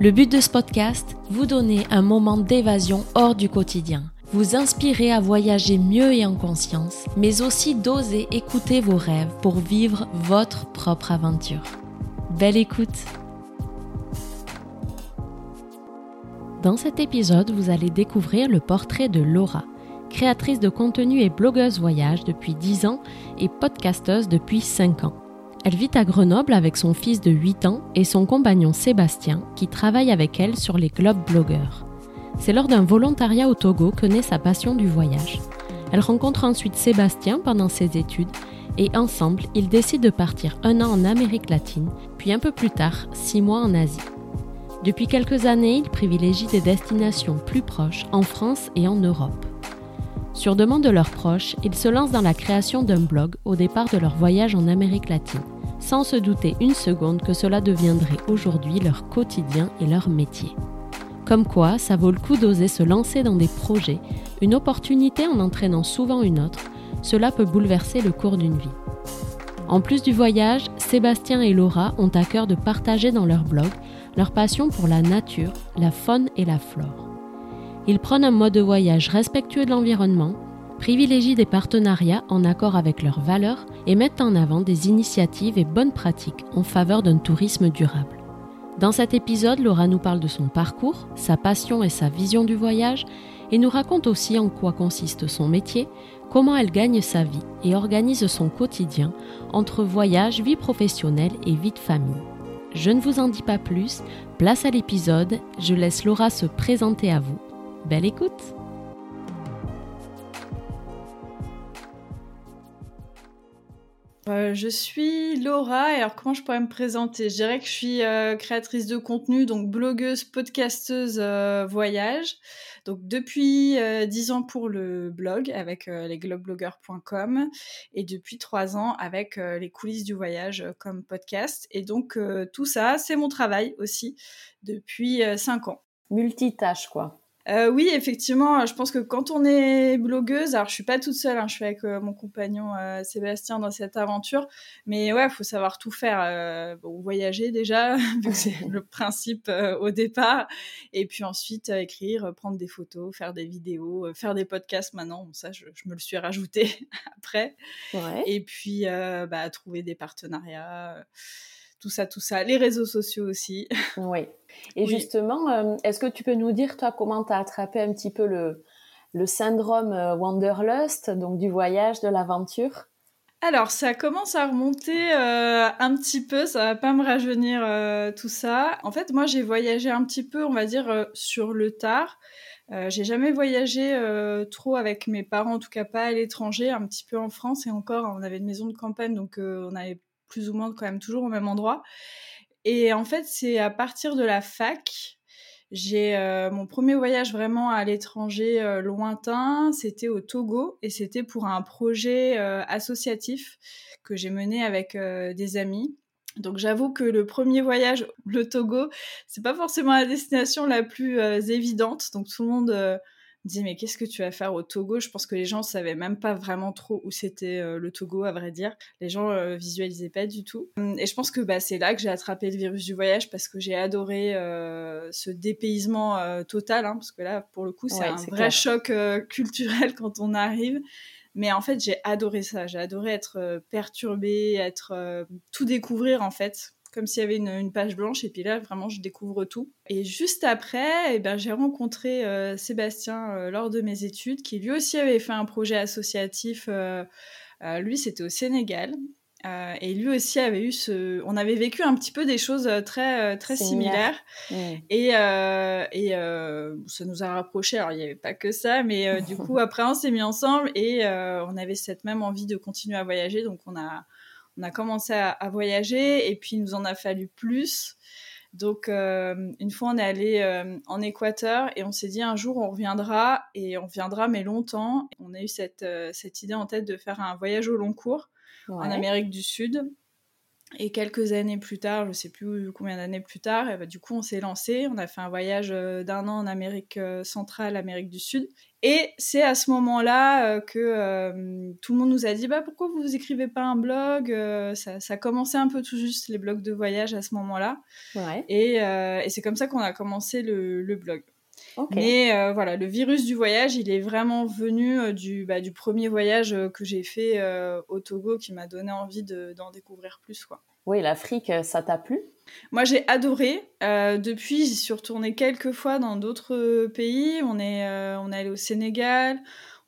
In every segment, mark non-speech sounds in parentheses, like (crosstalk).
Le but de ce podcast, vous donner un moment d'évasion hors du quotidien, vous inspirer à voyager mieux et en conscience, mais aussi d'oser écouter vos rêves pour vivre votre propre aventure. Belle écoute Dans cet épisode, vous allez découvrir le portrait de Laura, créatrice de contenu et blogueuse voyage depuis 10 ans et podcasteuse depuis 5 ans. Elle vit à Grenoble avec son fils de 8 ans et son compagnon Sébastien qui travaille avec elle sur les Globe Blogueurs. C'est lors d'un volontariat au Togo que naît sa passion du voyage. Elle rencontre ensuite Sébastien pendant ses études et ensemble, ils décident de partir un an en Amérique latine, puis un peu plus tard, six mois en Asie. Depuis quelques années, ils privilégient des destinations plus proches en France et en Europe. Sur demande de leurs proches, ils se lancent dans la création d'un blog au départ de leur voyage en Amérique latine sans se douter une seconde que cela deviendrait aujourd'hui leur quotidien et leur métier. Comme quoi, ça vaut le coup d'oser se lancer dans des projets, une opportunité en entraînant souvent une autre, cela peut bouleverser le cours d'une vie. En plus du voyage, Sébastien et Laura ont à cœur de partager dans leur blog leur passion pour la nature, la faune et la flore. Ils prennent un mode de voyage respectueux de l'environnement, privilégient des partenariats en accord avec leurs valeurs et mettent en avant des initiatives et bonnes pratiques en faveur d'un tourisme durable. Dans cet épisode, Laura nous parle de son parcours, sa passion et sa vision du voyage et nous raconte aussi en quoi consiste son métier, comment elle gagne sa vie et organise son quotidien entre voyage, vie professionnelle et vie de famille. Je ne vous en dis pas plus, place à l'épisode, je laisse Laura se présenter à vous. Belle écoute Euh, je suis Laura, et alors comment je pourrais me présenter? Je dirais que je suis euh, créatrice de contenu, donc blogueuse, podcasteuse euh, voyage. Donc depuis 10 ans pour le blog avec lesglobebloggers.com et depuis 3 ans avec les coulisses du voyage comme podcast. Et donc tout ça, c'est mon travail aussi depuis 5 ans. Multitâche quoi. Euh, oui, effectivement, je pense que quand on est blogueuse, alors je suis pas toute seule, hein, je suis avec euh, mon compagnon euh, Sébastien dans cette aventure, mais ouais, faut savoir tout faire. Bon, voyager déjà, (laughs) vu que c'est (laughs) le principe au départ, et puis ensuite écrire, prendre des photos, faire des vidéos, faire des podcasts maintenant. Bon, ça, je, je, me le suis rajouté (laughs) après. Ouais. Et puis, bah, trouver des partenariats tout ça, tout ça. Les réseaux sociaux aussi. (laughs) Oui. Et justement, euh, est-ce que tu peux nous dire, toi, comment tu as attrapé un petit peu le, le syndrome euh, Wanderlust, donc du voyage, de l'aventure? Alors, ça commence à remonter euh, un petit peu, ça va pas me rajeunir tout ça. En fait, moi, j'ai voyagé un petit peu, on va dire, sur le tard. j'ai jamais voyagé trop avec mes parents, en tout cas pas à l'étranger, un petit peu en France et encore, on avait une maison de campagne, donc on avait plus ou moins quand même toujours au même endroit. Et en fait, c'est à partir de la fac, j'ai euh, mon premier voyage vraiment à l'étranger euh, lointain, c'était au Togo et c'était pour un projet euh, associatif que j'ai mené avec des amis. Donc j'avoue que le premier voyage, le Togo, c'est pas forcément la destination la plus évidente. Donc tout le monde me mais qu'est-ce que tu vas faire au Togo? Je pense que les gens savaient même pas vraiment trop où c'était euh, le Togo, à vrai dire. Les gens euh, visualisaient pas du tout. Hum, et je pense que bah, c'est là que j'ai attrapé le virus du voyage parce que j'ai adoré euh, ce dépaysement total, hein, parce que là, pour le coup, c'est un vrai choc (laughs) culturel quand on arrive. Mais en fait, j'ai adoré ça. J'ai adoré être perturbée, être tout découvrir en fait comme s'il y avait une, page blanche. Et puis là, vraiment, je découvre tout. Et juste après, eh ben, j'ai rencontré euh, Sébastien euh, lors de mes études, qui lui aussi avait fait un projet associatif. Euh, lui, c'était au Sénégal. et lui aussi avait eu ce. On avait vécu un petit peu des choses très très similaires. Et, et ça nous a rapprochés. Alors il n'y avait pas que ça, mais du (laughs) coup après on s'est mis ensemble et on avait cette même envie de continuer à voyager. Donc on a on a commencé à, voyager et puis il nous en a fallu plus. Donc, une fois, on est allé en Équateur et on s'est dit un jour, on reviendra et on reviendra, mais longtemps. On a eu cette, cette idée en tête de faire un voyage au long cours en Amérique du Sud. Et quelques années plus tard, je sais plus combien d'années plus tard, et bah, du coup on s'est lancé. On a fait un voyage d'un an en Amérique centrale, Amérique du Sud. Et c'est à ce moment-là que tout le monde nous a dit bah pourquoi vous écrivez pas un blog ça, ça commençait un peu tout juste les blogs de voyage à ce moment-là. Ouais. Et, et c'est comme ça qu'on a commencé le, le blog. Mais euh, voilà, le virus du voyage, il est vraiment venu euh, du, bah, du premier voyage euh, que j'ai fait au Togo qui m'a donné envie d'en découvrir plus. Quoi. Oui, l'Afrique, ça t'a plu? Moi, j'ai adoré. depuis, j'y suis retournée quelques fois dans d'autres pays. On est, on est allé au Sénégal,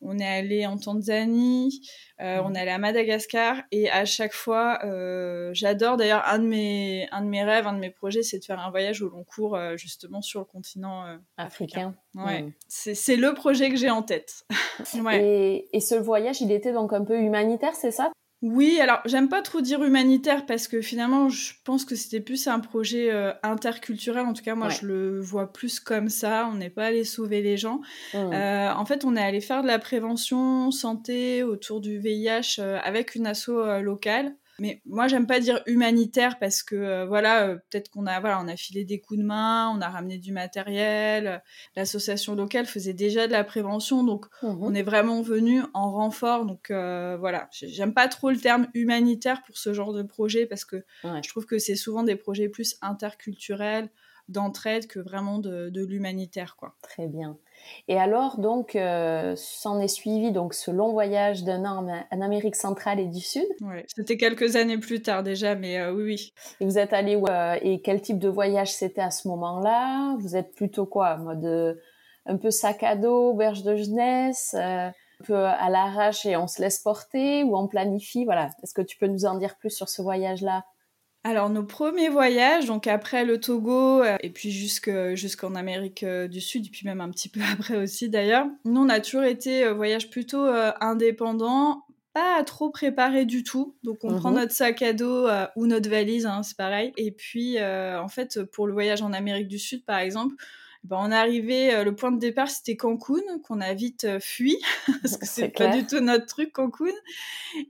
on est allé en Tanzanie, euh, on est allé à Madagascar et à chaque fois, euh, j'adore d'ailleurs un de mes un de mes rêves, un de mes projets, c'est de faire un voyage au long cours euh, justement sur le continent africain. Ouais, hmm. c'est le projet que j'ai en tête. (laughs) et, et, ce voyage, il était donc un peu humanitaire, c'est ça? Oui, alors j'aime pas trop dire humanitaire parce que finalement je pense que c'était plus un projet euh, interculturel. En tout cas, moi je le vois plus comme ça. On n'est pas allé sauver les gens. Mmh. Euh, en fait, on est allé faire de la prévention santé autour du VIH euh, avec une asso locale. Mais moi, j'aime pas dire humanitaire parce que euh, voilà, euh, peut-être qu'on a voilà, on a filé des coups de main, on a ramené du matériel. L'association locale faisait déjà de la prévention, donc mmh on est vraiment venu en renfort. Donc euh, voilà, j'aime pas trop le terme humanitaire pour ce genre de projet parce que je trouve que c'est souvent des projets plus interculturels d'entraide que vraiment de, de l'humanitaire quoi. Très bien. Et alors, donc, euh, s'en est suivi donc ce long voyage d'un an en Amérique centrale et du Sud. Oui, c'était quelques années plus tard déjà, mais euh, oui, oui. Et vous êtes allé où euh, Et quel type de voyage c'était à ce moment-là? Vous êtes plutôt quoi? Mode un peu sac à dos, berge de jeunesse un peu à l'arrache et on se laisse porter ou on planifie? Voilà. Est-ce que tu peux nous en dire plus sur ce voyage-là? Alors nos premiers voyages, donc après le Togo euh, et puis jusqu'en Amérique euh, du Sud et puis même un petit peu (laughs) après aussi d'ailleurs, nous on a toujours été euh, voyage plutôt indépendant, pas trop préparé du tout. Donc on prend mhm. notre sac à dos ou notre valise, hein, c'est pareil. Et puis en fait pour le voyage en Amérique du Sud par exemple, ben, on est arrivé, euh, le point de départ c'était Cancun, qu'on a vite euh, fui, (laughs) parce que c'est pas du tout notre truc Cancun.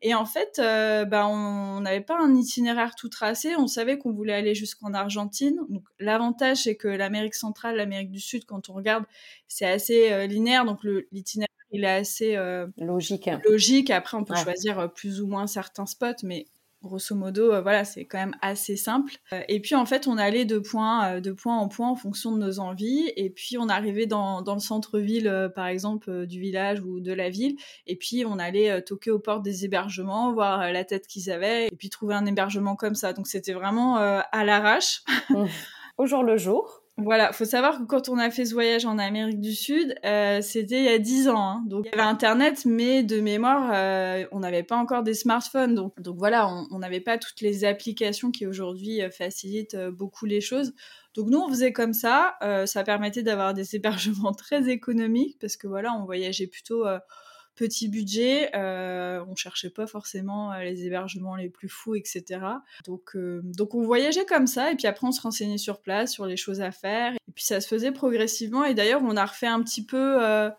Et en fait, euh, ben, on n'avait pas un itinéraire tout tracé, on savait qu'on voulait aller jusqu'en Argentine. Donc l'avantage c'est que l'Amérique centrale, l'Amérique du Sud, quand on regarde, c'est assez linéaire, donc l'itinéraire il est assez logique. Logique. Après, on peut choisir plus ou moins certains spots, mais grosso modo, euh, voilà, c'est quand même assez simple. Euh, et puis en fait, on allait de point, euh, de point en point en fonction de nos envies. Et puis on arrivait dans, dans le centre-ville, par exemple, du village ou de la ville. Et puis on allait toquer aux portes des hébergements, voir la tête qu'ils avaient, et puis trouver un hébergement comme ça. Donc c'était vraiment à l'arrache. Au jour le jour. Voilà, faut savoir que quand on a fait ce voyage en Amérique du Sud, euh, c'était il y a 10 ans. Hein. Donc il y avait Internet, mais de mémoire, euh, on n'avait pas encore des smartphones. Donc, donc voilà, on n'avait pas toutes les applications qui aujourd'hui euh, facilitent beaucoup les choses. Donc nous, on faisait comme ça. ça permettait d'avoir des (laughs) hébergements très économiques parce que voilà, on voyageait plutôt petit budget, euh, on cherchait pas forcément euh, les hébergements les plus fous, etc. Donc, euh, donc on voyageait comme ça, et puis après on se renseignait sur place sur les choses à faire, et puis ça se faisait progressivement. Et d'ailleurs, on a refait un petit peu, euh,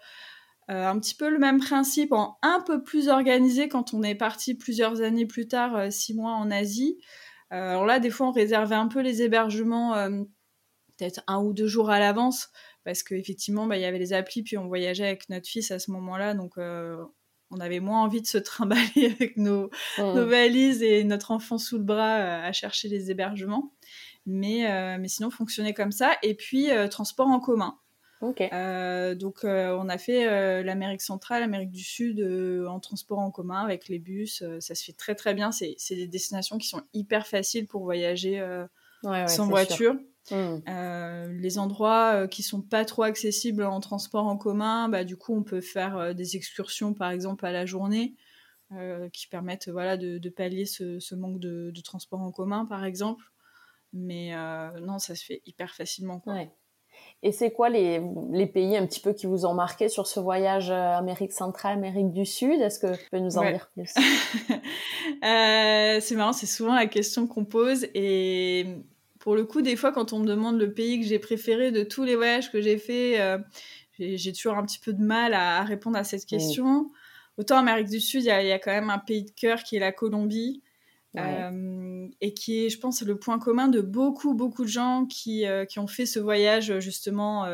un petit peu le même principe, en un peu plus organisé quand on est parti plusieurs années plus tard, six mois en Asie. alors là, des fois, on réservait un peu les hébergements peut-être un ou deux jours à l'avance parce qu'effectivement, bah, il y avait les applis, puis on voyageait avec notre fils à ce moment-là, donc euh, on avait moins envie de se (laughs) trimballer avec nos, mmh. valises et notre enfant sous le bras euh, à chercher les hébergements. Mais, euh, mais sinon, fonctionnait comme ça. Et puis, transport en commun. donc, on a fait l'Amérique centrale, l'Amérique du Sud en transport en commun avec les bus. ça se fait très très bien. C'est des destinations qui sont hyper faciles pour voyager sans voiture. Mmh. Euh, les endroits euh, qui sont pas trop accessibles en transport en commun, bah, du coup, on peut faire euh, des excursions, par exemple, à la journée, qui permettent voilà, de, pallier ce, manque de, transport en commun, par exemple. Mais non, ça se fait hyper facilement. Quoi. Et c'est quoi les, les, pays un petit peu qui vous ont marqué sur ce voyage Amérique centrale, Amérique du Sud? Est-ce que tu peux nous en dire plus? (laughs) C'est marrant, c'est souvent la question qu'on pose. Et pour le coup, des fois, quand on me demande le pays que j'ai préféré de tous les voyages que j'ai fait, euh, j'ai toujours un petit peu de mal à, répondre à cette question. Autant en Amérique du Sud, il y, a quand même un pays de cœur qui est la Colombie. Euh, et qui est, je pense, le point commun de beaucoup, beaucoup de gens qui, euh, qui ont fait ce voyage justement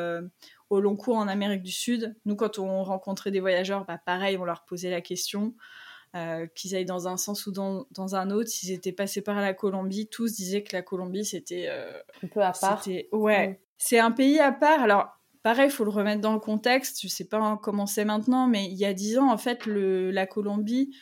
au long cours en Amérique du Sud. Nous, quand on rencontrait des voyageurs, bah, pareil, on leur posait la question. Euh, qu'ils aillent dans un sens ou dans, dans un autre, s'ils étaient passés par la Colombie, tous disaient que la Colombie, c'était... Euh, un peu à part. Ouais, mm. c'est un pays à part. Alors, pareil, il faut le remettre dans le contexte. Je sais pas comment c'est maintenant, mais il y a dix ans, en fait, le, la Colombie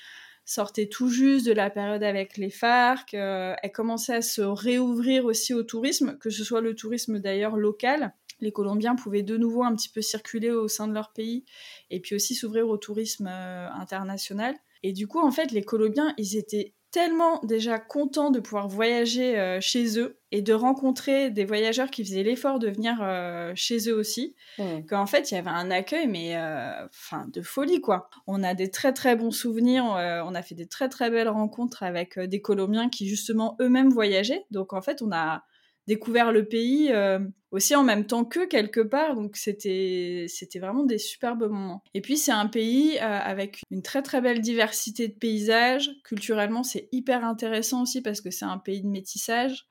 sortait tout juste de la période avec les FARC. Euh, elle commençait à se réouvrir aussi au tourisme, que ce soit le tourisme d'ailleurs local. Les Colombiens pouvaient de nouveau un petit peu circuler au sein de leur pays et puis aussi s'ouvrir au tourisme international. Et du coup, en fait, les Colombiens, ils étaient tellement déjà contents de pouvoir voyager euh, chez eux et de rencontrer des voyageurs qui faisaient l'effort de venir euh, chez eux aussi, mmh. qu'en fait il y avait un accueil mais euh, enfin de folie quoi. On a des très très bons souvenirs, on a fait des très très belles rencontres avec des Colombiens qui justement eux-mêmes voyageaient, donc en fait on a découvert le pays euh, aussi en même temps qu'eux quelque part. Donc c'était c'était vraiment des superbes moments. Et puis c'est un pays euh, avec une très très belle diversité de paysages. Culturellement c'est hyper intéressant aussi parce que c'est un pays de métissage.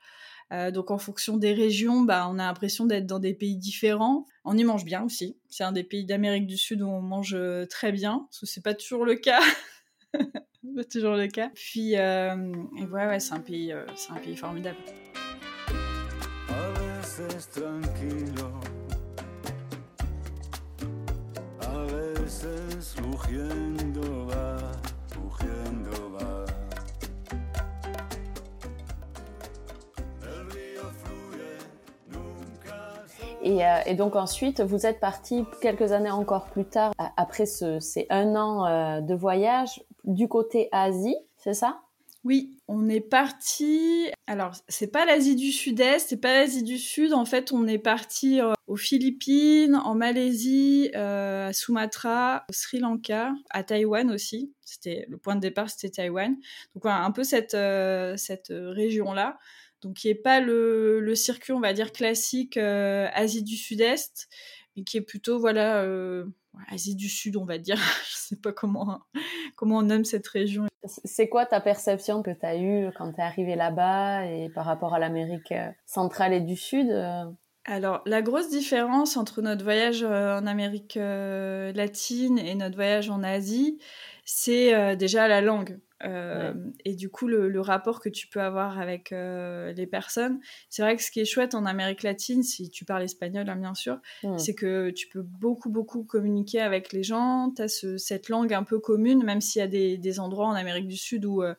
Euh, donc en fonction des régions, bah, on a l'impression d'être dans des pays différents. On y mange bien aussi. C'est un des pays d'Amérique du Sud où on mange très bien, que c'est pas toujours le cas. (laughs) pas toujours le cas. Puis et ouais, ouais c'est un pays, c'est un pays formidable. Et, euh, donc ensuite, vous êtes parti quelques années encore plus tard, après ce, ces un an euh, de voyage, du côté Asie, c'est ça? Oui, on est parti. Alors, c'est pas l'Asie du Sud-Est, c'est pas l'Asie du Sud. En fait, on est parti euh, aux Philippines, en Malaisie, euh, à Sumatra, au Sri Lanka, à Taïwan aussi. C'était le point de départ, c'était Taïwan. Donc voilà, un peu cette euh, cette région là. Donc qui est pas le, le circuit, on va dire classique Asie du Sud-Est, mais qui est plutôt voilà Asie du Sud, on va dire. (laughs) Je sais pas comment, comment on nomme cette région. C'est quoi ta perception que tu as eue quand tu es arrivé là-bas et par rapport à l'Amérique euh, centrale et du Sud euh? alors, la grosse différence entre notre voyage euh, en Amérique latine et notre voyage en Asie, c'est déjà la langue. Euh, et du coup, le, rapport que tu peux avoir avec euh, les personnes, c'est vrai que ce qui est chouette en Amérique latine, si tu parles espagnol, hein, bien sûr, mm. c'est que tu peux beaucoup, beaucoup communiquer avec les gens. Tu as cette langue un peu commune, même s'il y a des, endroits en Amérique du Sud où, euh,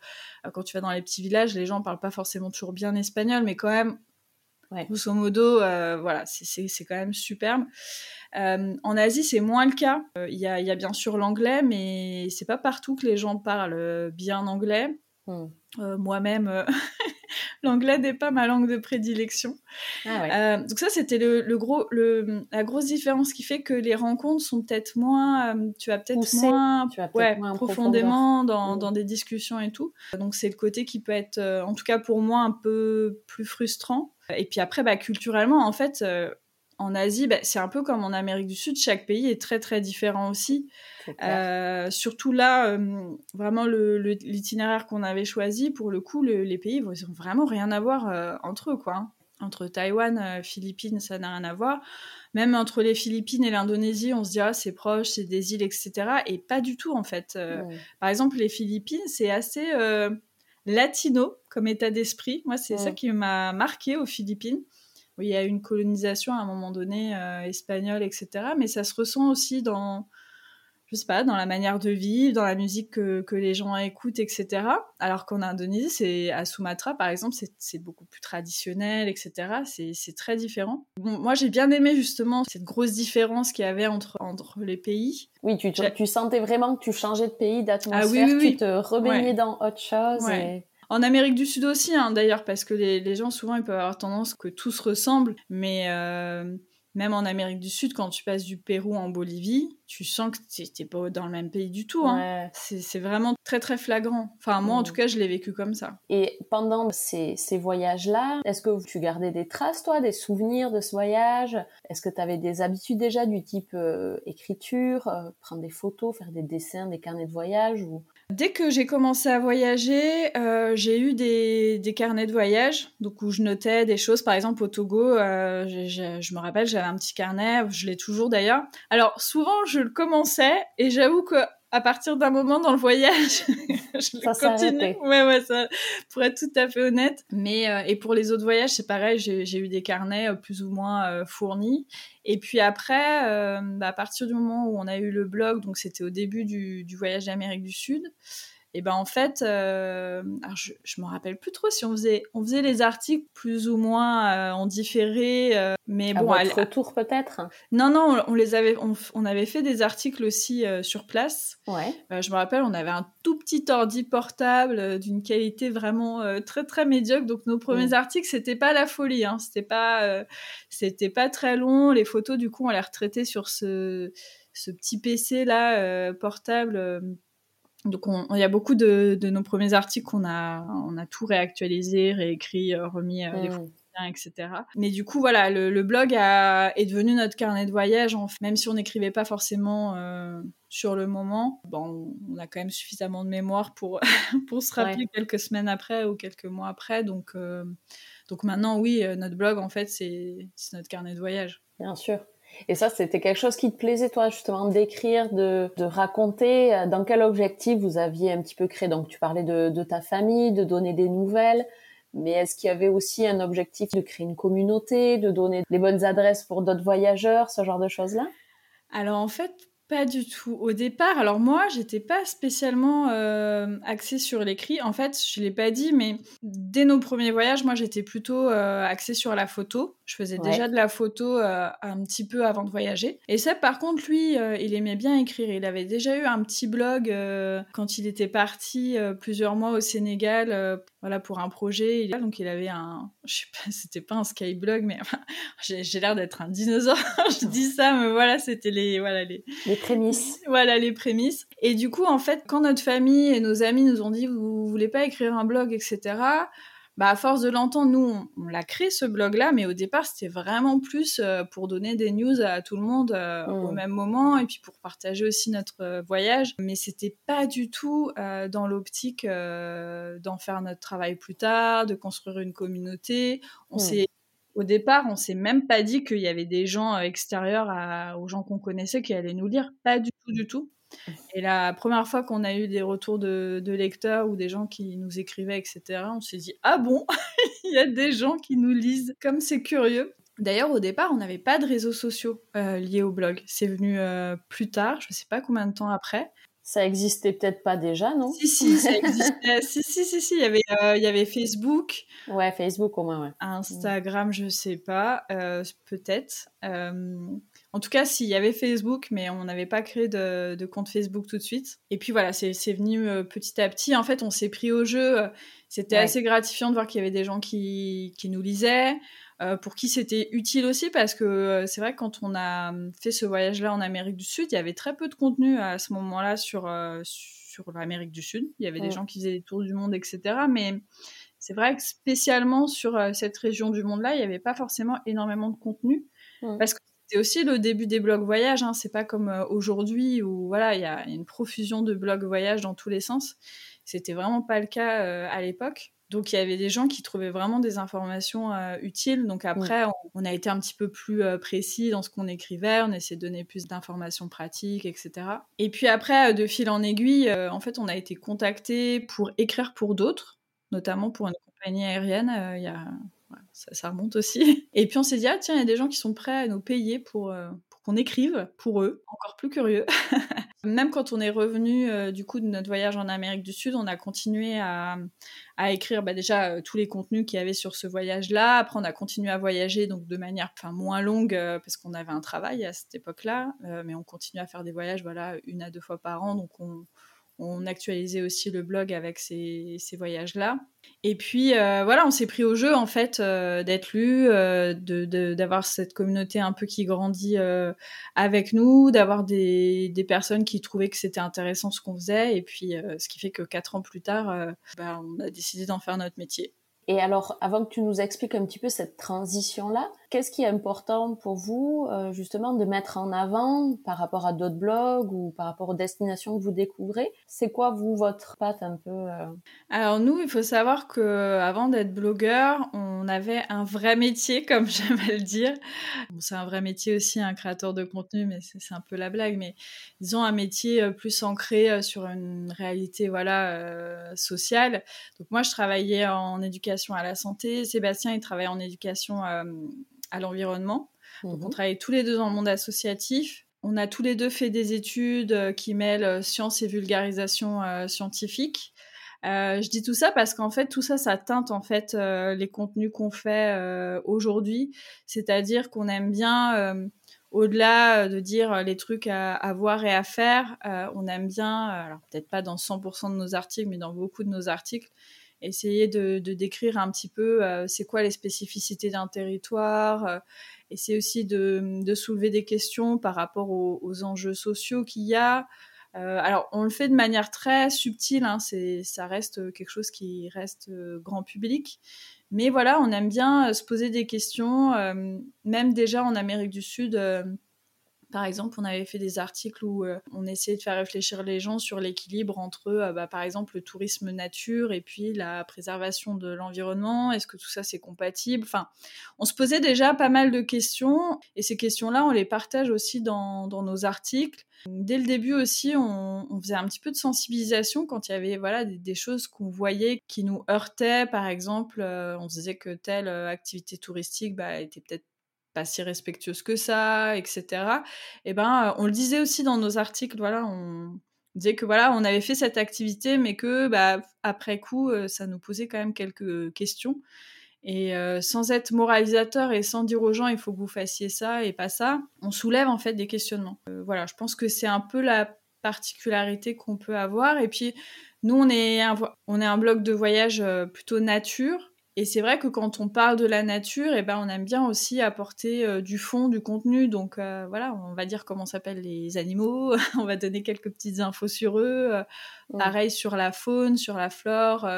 quand tu vas dans les petits villages, les gens parlent pas forcément toujours bien espagnol, mais quand même, Ouais. Grosso modo, voilà, c'est quand même superbe. Euh, en Asie, c'est moins le cas. Il euh, y, a, bien sûr l'anglais, mais c'est pas partout que les gens parlent bien anglais. Hmm. Euh, moi-même, (laughs) l'anglais n'est pas ma langue de prédilection. Ah donc ça, c'était le, gros, le, la grosse différence qui fait que les rencontres sont peut-être moins, tu vas peut-être moins, profondément dans, hmm. dans, des discussions et tout. Donc c'est le côté qui peut être, en tout cas pour moi, un peu plus frustrant. Et puis après, bah, culturellement, en fait, en Asie, bah, c'est un peu comme en Amérique du Sud, chaque pays est très très différent aussi. Euh, surtout là, euh, vraiment l'itinéraire qu'on avait choisi, pour le coup, les pays, ils n'ont vraiment rien à voir euh, entre eux, quoi. Hein. Entre Taïwan, Philippines, ça n'a rien à voir. Même entre les Philippines et l'Indonésie, on se dira c'est proche, c'est des îles, etc. Et pas du tout en fait. Par exemple, les Philippines, c'est assez latino comme état d'esprit. Moi, c'est ça qui m'a marqué aux Philippines il y a une colonisation à un moment donné euh, espagnole, etc. Mais ça se ressent aussi dans, je sais pas, dans la manière de vivre, dans la musique que, que les gens écoutent, etc. Alors qu'en Indonésie, c'est à Sumatra, par exemple, c'est beaucoup plus traditionnel, etc. C'est très différent. Bon, moi, j'ai bien aimé justement cette grosse différence qu'il y avait entre, entre les pays. Oui, tu, tu, sentais vraiment que tu changeais de pays, d'atmosphère, ah, oui, oui, tu te rebaignais dans autre chose. Et... En Amérique du Sud aussi, hein, d'ailleurs, parce que les, gens, souvent, ils peuvent avoir tendance que tout se ressemble. Mais, euh, même en Amérique du Sud, quand tu passes du Pérou en Bolivie, tu sens que tu n'es pas dans le même pays du tout. Hein. C'est vraiment très très flagrant. Enfin, moi en tout cas, je l'ai vécu comme ça. Et pendant ces, ces voyages-là, est-ce que tu gardais des traces, toi, des souvenirs de ce voyage? Est-ce que tu avais des habitudes déjà du type euh, écriture, euh, prendre des photos, faire des dessins, des carnets de voyage ou... Dès que j'ai commencé à voyager, euh, j'ai eu des, des, carnets de voyage, donc où je notais des choses. Par exemple, au Togo, euh, je me rappelle, j'avais un petit carnet, je l'ai toujours d'ailleurs. Alors souvent, je le commençais et j'avoue que à partir d'un moment dans le voyage, (laughs) je ça continue. Ouais, ouais, ça, pour être tout à fait honnête. Mais euh, et pour les autres voyages, c'est pareil, j'ai eu des carnets euh, plus ou moins euh, fournis. Et puis après, bah, à partir du moment où on a eu le blog, donc c'était au début du, du voyage d'Amérique du Sud, et ben en fait, euh, alors je, je me rappelle plus trop si on faisait, on faisait les articles plus ou moins euh, en différé, euh, mais bon. À votre retour peut-être? Non non, on, les avait, on, on, avait fait des articles aussi sur place. Ouais. je me rappelle, on avait un tout petit ordi portable d'une qualité vraiment très très médiocre, donc nos premiers mm. articles c'était pas la folie, hein, c'était pas, c'était pas très long. Les photos du coup on les retraitait sur ce ce petit PC là portable donc, il y a beaucoup de, de, nos premiers articles qu'on a, on a tout réactualisé, réécrit, euh, remis euh, les photos, etc. Mais du coup, voilà, le, le blog a, est devenu notre carnet de voyage, en fait. même si on n'écrivait pas forcément euh, sur le moment. Bon, on a quand même suffisamment de mémoire pour, (laughs) pour se rappeler quelques semaines après ou quelques mois après. Donc, euh, donc maintenant, oui, notre blog, en fait, c'est notre carnet de voyage. Bien sûr. Et ça, c'était quelque chose qui te plaisait, toi, justement, d'écrire, de, de, raconter. Euh, dans quel objectif vous aviez un petit peu créé? Donc, tu parlais de, de ta famille, de donner des nouvelles. Mais est-ce qu'il y avait aussi un objectif de créer une communauté, de donner les bonnes adresses pour d'autres voyageurs, ce genre de choses-là? Alors, en fait, pas du tout. Au départ, alors moi, j'étais pas spécialement euh, axée sur l'écrit. En fait, je l'ai pas dit, mais dès nos premiers voyages, moi, j'étais plutôt euh, axée sur la photo. Je faisais déjà de la photo euh, un petit peu avant de voyager. Et ça, par contre, lui, il aimait bien écrire. Il avait déjà eu un petit blog quand il était parti plusieurs mois au Sénégal, voilà, pour un projet. Donc, il avait un, je sais pas, (laughs) c'était pas un skyblog, mais enfin, (laughs) j'ai l'air d'être un dinosaure. (laughs) je dis ça, mais voilà, c'était les, voilà, les, les prémices. voilà, les prémices. Et du coup, en fait, quand notre famille et nos amis nous ont dit, vous voulez pas écrire un blog, etc., bah, à force de l'entendre, nous, on, l'a créé ce blog-là, mais au départ, c'était vraiment plus euh, pour donner des news à tout le monde euh, au mmh. même moment et puis pour partager aussi notre euh, voyage. Mais c'était pas du tout dans l'optique d'en faire notre travail plus tard, de construire une communauté. On mmh. s'est au départ, on s'est même pas dit qu'il y avait des gens extérieurs à, aux gens qu'on connaissait qui allaient nous lire. Pas du tout, du tout. Et la première fois qu'on a eu des retours de, lecteurs ou des gens qui nous écrivaient, etc., on s'est dit Ah bon? (laughs) Il y a des gens qui nous lisent, comme c'est curieux. D'ailleurs, au départ, on n'avait pas de réseaux sociaux euh, liés au blog. C'est venu euh, plus tard, je ne sais pas combien de temps après. Ça existait peut-être pas déjà, non? Si, si, ça existait. (laughs) si, si, si, si, il y avait, euh, il y avait Facebook. Ouais, Facebook au moins, ouais. Instagram, je sais pas, peut-être. En tout cas, s'il y avait Facebook, mais on n'avait pas créé de, compte Facebook tout de suite. Et puis voilà, c'est venu euh, petit à petit. En fait, on s'est pris au jeu. C'était assez gratifiant de voir qu'il y avait des gens qui, nous lisaient, euh, pour qui c'était utile aussi, parce que euh, c'est vrai que quand on a fait ce voyage-là en Amérique du Sud, il y avait très peu de contenu à ce moment-là sur, sur l'Amérique du Sud. Il y avait des gens qui faisaient des tours du monde, etc. Mais c'est vrai que spécialement sur cette région du monde-là, il n'y avait pas forcément énormément de contenu. Parce que c'est aussi le début des blogs voyage. Hein. C'est pas comme euh, aujourd'hui où voilà, il y a une profusion de blogs voyage dans tous les sens. C'était vraiment pas le cas euh, à l'époque. Donc il y avait des gens qui trouvaient vraiment des informations euh, utiles. Donc après, on, a été un petit peu plus précis dans ce qu'on écrivait, on essayait de donner plus d'informations pratiques, etc. Et puis après, de fil en aiguille, en fait, on a été contacté pour écrire pour d'autres, notamment pour une compagnie aérienne. Il y a ça, remonte aussi. (laughs) Et puis on s'est dit, ah tiens, il y a des gens qui sont prêts à nous payer pour, euh, pour qu'on écrive pour eux, encore plus curieux. (laughs) Même quand on est revenu euh, du coup de notre voyage en Amérique du Sud, on a continué à, à écrire bah, déjà euh, tous les contenus qu'il y avait sur ce voyage-là. Après, on a continué à voyager donc de manière moins longue parce qu'on avait un travail à cette époque-là, mais on continue à faire des voyages voilà une à deux fois par an, donc on on actualisait aussi le blog avec ces, voyages-là. Et puis euh, voilà, on s'est pris au jeu en fait euh, d'être lu, euh, d'avoir cette communauté un peu qui grandit avec nous, d'avoir des, des, personnes qui trouvaient que c'était intéressant ce qu'on faisait. Et puis ce qui fait que quatre ans plus tard, bah, on a décidé d'en faire notre métier. Et alors, avant que tu nous expliques un petit peu cette transition-là, qu'est-ce qui est important pour vous, euh, justement, de mettre en avant par rapport à d'autres blogs ou par rapport aux destinations que vous découvrez? C'est quoi, vous, votre patte un peu euh? Alors, nous, il faut savoir que avant d'être blogueur, on avait un vrai métier, (laughs) comme j'aime le dire. c'est un vrai métier aussi, un créateur de contenu, mais c'est un peu la blague. Mais disons, un métier euh, plus ancré sur une réalité voilà, sociale. Donc, moi, je travaillais en éducation à la santé. Sébastien, il travaille en éducation à l'environnement. on mhm. travaille tous les deux dans le monde associatif. On a tous les deux fait des études euh, qui mêlent euh, science et vulgarisation scientifique. je dis tout ça parce qu'en fait tout ça ça teinte en fait les contenus qu'on fait aujourd'hui c'est-à-dire qu'on aime bien au-delà de dire les trucs à, voir et à faire on aime bien alors peut-être pas dans 100% de nos articles mais dans beaucoup de nos articles essayer de, décrire un petit peu euh, c'est quoi les spécificités d'un territoire, euh, essayer aussi de, soulever des questions par rapport aux, enjeux sociaux qu'il y a. Euh, alors on le fait de manière très subtile, hein, ça reste quelque chose qui reste grand public. Mais voilà, on aime bien se poser des questions, même déjà en Amérique du Sud par exemple, on avait fait des articles où euh, on essayait de faire réfléchir les gens sur l'équilibre entre, euh, bah, par exemple, le tourisme nature et puis la préservation de l'environnement. Est-ce que tout ça c'est compatible? Enfin, on se posait déjà pas mal de questions et ces questions-là, on les partage aussi dans, nos articles. Dès le début aussi, on, faisait un petit peu de sensibilisation quand il y avait voilà des, choses qu'on voyait qui nous heurtaient. Par exemple, euh, on disait que telle activité touristique bah, était peut-être pas si respectueuse que ça, etc. Et eh ben, euh, on le disait aussi dans nos articles, voilà, on disait que voilà, on avait fait cette activité, mais que bah, après coup, euh, ça nous posait quand même quelques questions. Et euh, sans être moralisateur et sans dire aux gens il faut que vous fassiez ça et pas ça, on soulève en fait des questionnements. voilà, je pense que c'est un peu la particularité qu'on peut avoir. Et puis nous, on est un, on est un blog de voyage plutôt nature. Et c'est vrai que quand on parle de la nature, eh ben, on aime bien aussi apporter euh, du fond, du contenu. Donc euh, voilà, on va dire comment s'appellent les animaux, (laughs) on va donner quelques petites infos sur eux. Euh, pareil sur la faune, sur la flore,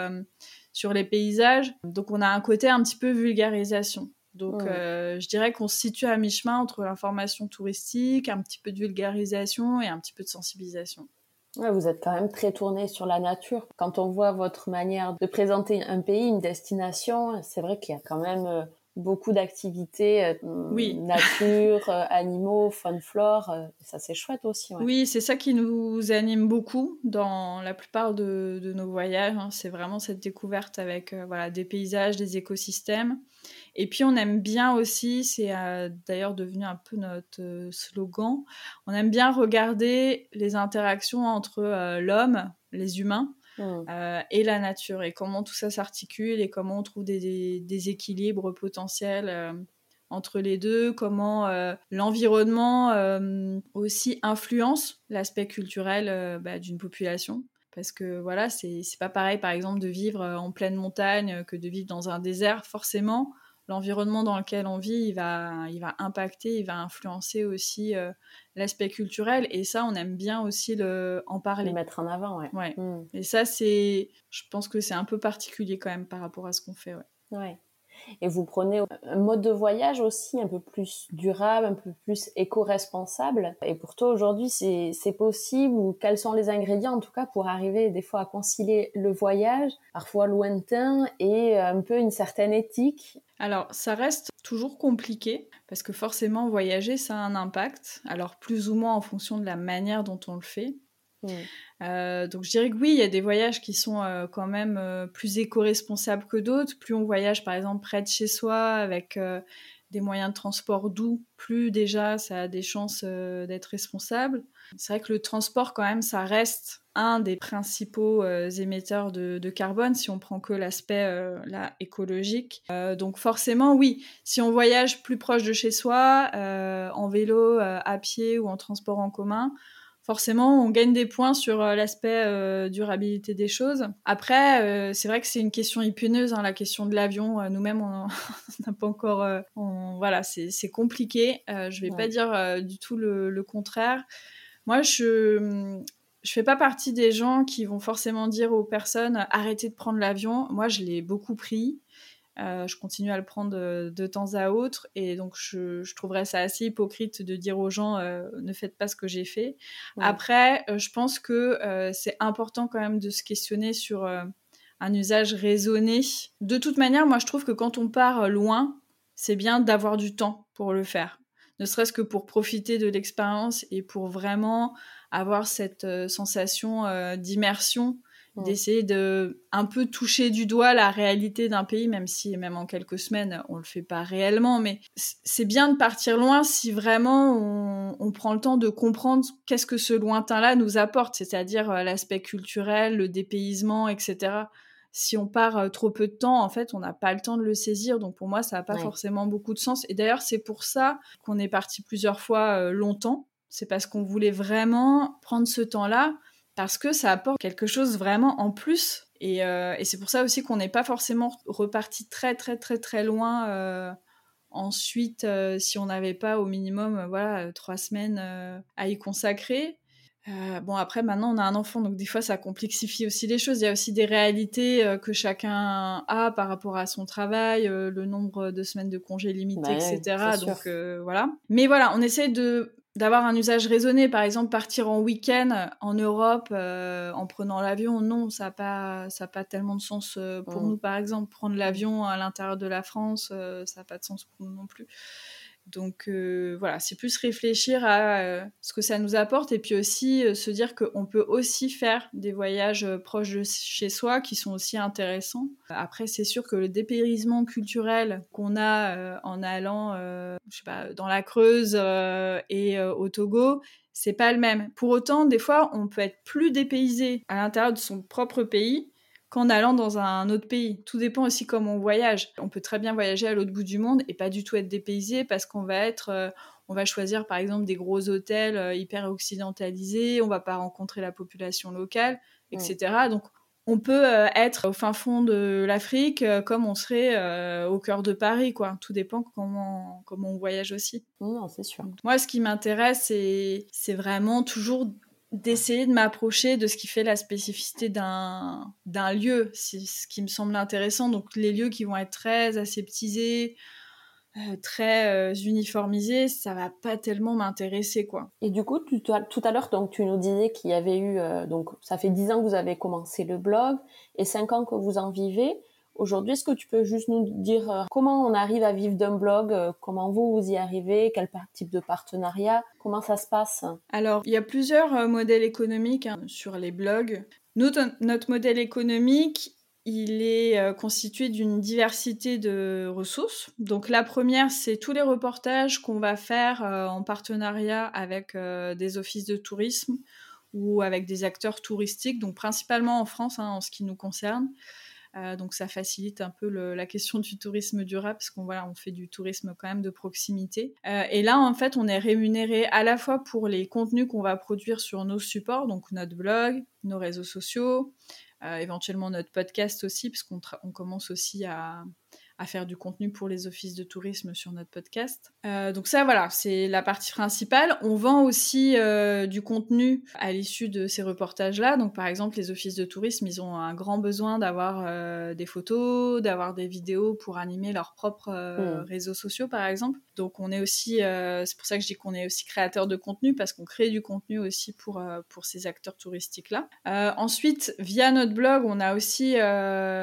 sur les paysages. Donc on a un côté un petit peu vulgarisation. Donc je dirais qu'on se situe à mi-chemin entre l'information touristique, un petit peu de vulgarisation et un petit peu de sensibilisation. Ouais, vous êtes quand même très tourné sur la nature. Quand on voit votre manière de présenter un pays, une destination, c'est vrai qu'il y a quand même euh, beaucoup d'activités, euh, oui. (laughs) nature, euh, animaux, faune, flore. ça, c'est chouette aussi. Oui, c'est ça qui nous anime beaucoup dans la plupart de, nos voyages. Hein. C'est vraiment cette découverte avec voilà, des paysages, des écosystèmes. Et puis on aime bien aussi, c'est euh, d'ailleurs devenu un peu notre euh, slogan, on aime bien regarder les interactions entre euh, l'homme, les humains, mmh. et la nature, et comment tout ça s'articule, et comment on trouve des, équilibres potentiels entre les deux, comment l'environnement aussi influence l'aspect culturel bah, d'une population. Parce que voilà, c'est pas pareil par exemple de vivre en pleine montagne que de vivre dans un désert, forcément l'environnement dans lequel on vit, il va, il va impacter, il va influencer aussi euh, l'aspect culturel. Et ça, on aime bien aussi le, en parler. Le mettre en avant, ouais. ouais. Hmm. Et ça, c'est, je pense que c'est un peu particulier quand même par rapport à ce qu'on fait, ouais. Ouais. Et vous prenez un mode de voyage aussi un peu plus durable, un peu plus éco-responsable. Et pour toi aujourd'hui, c'est possible ou quels sont les ingrédients en tout cas pour arriver des fois à concilier le voyage, parfois lointain, et un peu une certaine éthique? Alors, ça reste toujours compliqué parce que forcément, voyager, ça a un impact. Alors, plus ou moins en fonction de la manière dont on le fait. Euh, donc je dirais que oui, il y a des voyages qui sont euh, quand même euh, plus éco-responsables que d'autres. Plus on voyage par exemple près de chez soi avec des moyens de transport doux, plus déjà ça a des chances d'être responsable. C'est vrai que le transport quand même, ça reste un des principaux émetteurs de, carbone si on prend que l'aspect écologique. donc forcément oui, si on voyage plus proche de chez soi, en vélo, à pied ou en transport en commun, forcément, on gagne des points sur euh, l'aspect euh, durabilité des choses. Après, euh, c'est vrai que c'est une question épineuse, hein, la question de l'avion. Nous-mêmes, (laughs) on n'a pas encore. voilà, c'est compliqué. je vais pas dire du tout le, le, contraire. Moi, je je fais pas partie des gens qui vont forcément dire aux personnes arrêtez de prendre l'avion. Moi, je l'ai beaucoup pris. Euh, je continue à le prendre de, temps à autre et donc je, trouverais ça assez hypocrite de dire aux gens euh, ne faites pas ce que j'ai fait. Après, euh, je pense que c'est important quand même de se questionner sur un usage raisonné. De toute manière, moi je trouve que quand on part loin, c'est bien d'avoir du temps pour le faire. Ne serait-ce que pour profiter de l'expérience et pour vraiment avoir cette sensation d'immersion d'essayer de un peu toucher du doigt la réalité d'un pays, même si même en quelques semaines on le fait pas réellement, mais c'est bien de partir loin si vraiment on, on prend le temps de comprendre qu'est-ce que ce lointain-là nous apporte, c'est-à-dire euh, l'aspect culturel, le dépaysement, etc. Si on part euh, trop peu de temps, en fait, on n'a pas le temps de le saisir. Donc pour moi, ça n'a pas forcément beaucoup de sens. Et d'ailleurs, c'est pour ça qu'on est parti plusieurs fois euh, longtemps. C'est parce qu'on voulait vraiment prendre ce temps-là parce que ça apporte quelque chose vraiment en plus. Et, euh, et c'est pour ça aussi qu'on n'est pas forcément reparti très très très très loin euh, ensuite euh, si on n'avait pas au minimum voilà trois semaines à y consacrer. bon après maintenant on a un enfant donc des fois ça complexifie aussi les choses. Il y a aussi des réalités que chacun a par rapport à son travail, le nombre de semaines de congés limités, etc. Donc voilà. Mais voilà on essaie de d'avoir un usage raisonné. Par exemple, partir en week-end en Europe euh, en prenant l'avion, non, ça n'a pas, ça pas tellement de sens euh, pour mmh. nous, par exemple. Prendre l'avion à l'intérieur de la France, euh, ça n'a pas de sens pour nous non plus. Donc euh, voilà, c'est plus réfléchir à euh, ce que ça nous apporte et puis aussi euh, se dire qu'on peut aussi faire des voyages proches de chez soi qui sont aussi intéressants. Après, c'est sûr que le dépérisement culturel qu'on a en allant, je sais pas, dans la Creuse et au Togo, c'est pas le même. Pour autant, des fois, on peut être plus dépaysé à l'intérieur de son propre pays qu'en allant dans un autre pays. Tout dépend aussi comment on voyage. On peut très bien voyager à l'autre bout du monde et pas du tout être dépaysé parce qu'on va être, euh, on va choisir par exemple des gros hôtels euh, hyper occidentalisés, on va pas rencontrer la population locale, etc. Donc on peut euh, être au fin fond de l'Afrique comme on serait au cœur de Paris, quoi. Tout dépend comment, comment on voyage aussi. C'est sûr. Moi, ce qui m'intéresse, c'est vraiment toujours d'essayer de m'approcher de ce qui fait la spécificité d'un lieu. C'est ce qui me semble intéressant. Donc les lieux qui vont être très aseptisés, euh, très euh, uniformisés, ça va pas tellement m'intéresser quoi. Et du coup, tout à, l'heure, donc tu nous disais qu'il y avait eu, euh, donc ça fait dix ans que vous avez commencé le blog et cinq ans que vous en vivez. Aujourd'hui, est-ce que tu peux juste nous dire euh, comment on arrive à vivre d'un blog, euh, comment vous vous y arrivez, quel type de partenariat, comment ça se passe? Alors, il y a plusieurs euh, modèles économiques hein, sur les blogs. notre modèle économique, il est constitué d'une diversité de ressources. Donc la première, c'est tous les reportages qu'on va faire en partenariat avec des offices de tourisme ou avec des acteurs touristiques, donc principalement en France hein, en ce qui nous concerne. Euh, donc ça facilite un peu la question du tourisme durable parce qu'on voilà, on fait du tourisme quand même de proximité. Euh, et là en fait on est rémunéré à la fois pour les contenus qu'on va produire sur nos supports, donc notre blog, nos réseaux sociaux, euh, éventuellement notre podcast aussi parce qu'on commence aussi à, à faire du contenu pour les offices de tourisme sur notre podcast. Euh, donc ça, voilà, c'est la partie principale. On vend aussi euh, du contenu à l'issue de ces reportages-là. Donc par exemple, les offices de tourisme, ils ont un grand besoin d'avoir euh, des photos, d'avoir des vidéos pour animer leurs propres hmm. réseaux sociaux, par exemple. Donc on est aussi, c'est pour ça que je dis qu'on est aussi créateur de contenu parce qu'on crée du contenu aussi pour pour ces acteurs touristiques-là. ensuite, via notre blog, on a aussi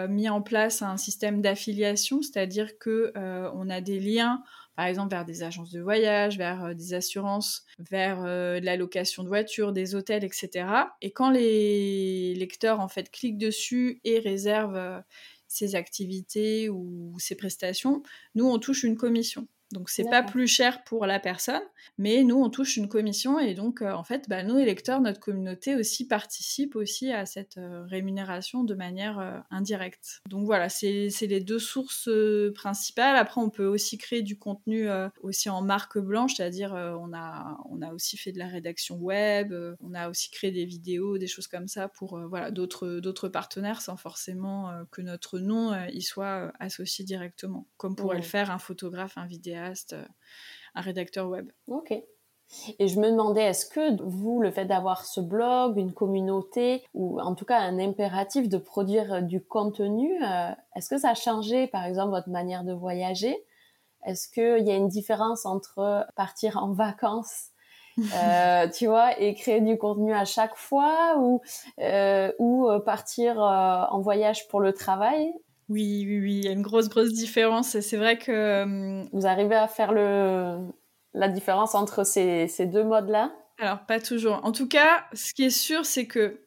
mis en place un système d'affiliation c'est-à-dire que euh, on a des liens par exemple vers des agences de voyage, vers euh, des assurances, vers euh, la location de voitures, des hôtels, etc. Et quand les lecteurs en fait cliquent dessus et réservent ces activités ou ces prestations, nous on touche une commission. Donc c'est pas plus cher pour la personne, mais nous on touche une commission et donc euh, en fait bah, nous électeurs, notre communauté aussi participe aussi à cette euh, rémunération de manière euh, indirecte. Donc voilà, c'est les deux sources principales. Après on peut aussi créer du contenu aussi en marque blanche, c'est-à-dire on a on a aussi fait de la rédaction web, on a aussi créé des vidéos, des choses comme ça pour voilà d'autres d'autres partenaires sans forcément que notre nom y soit associé directement, comme pourrait le faire un photographe, un vidéaste euh, un rédacteur web. Ok. Et je me demandais, est-ce que vous, le fait d'avoir ce blog, une communauté, ou en tout cas un impératif de produire euh, du contenu, euh, est-ce que ça a changé, par exemple, votre manière de voyager? Est-ce qu'il y a une différence entre partir en vacances (laughs) tu vois, et créer du contenu à chaque fois ou, ou partir en voyage pour le travail? Oui, oui, oui, il y a une grosse, grosse différence. C'est vrai que... Euh, Vous arrivez à faire le... la différence entre ces, ces deux modes-là? Alors, pas toujours. En tout cas, ce qui est sûr, c'est que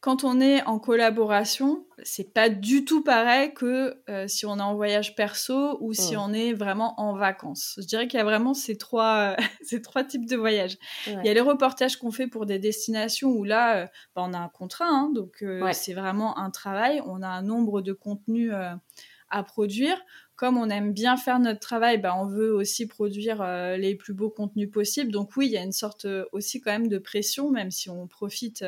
quand on est en collaboration, c'est pas du tout pareil que euh, si on est en voyage perso ou si on est vraiment en vacances. Je dirais qu'il y a vraiment ces trois, (laughs) ces trois types de voyages. Il y a les reportages qu'on fait pour des destinations où là, euh, bah, on a un contrat, hein, donc euh, c'est vraiment un travail. On a un nombre de contenus à produire. Comme on aime bien faire notre travail, bah, on veut aussi produire les plus beaux contenus possibles. Donc oui, il y a une sorte aussi quand même de pression, même si on profite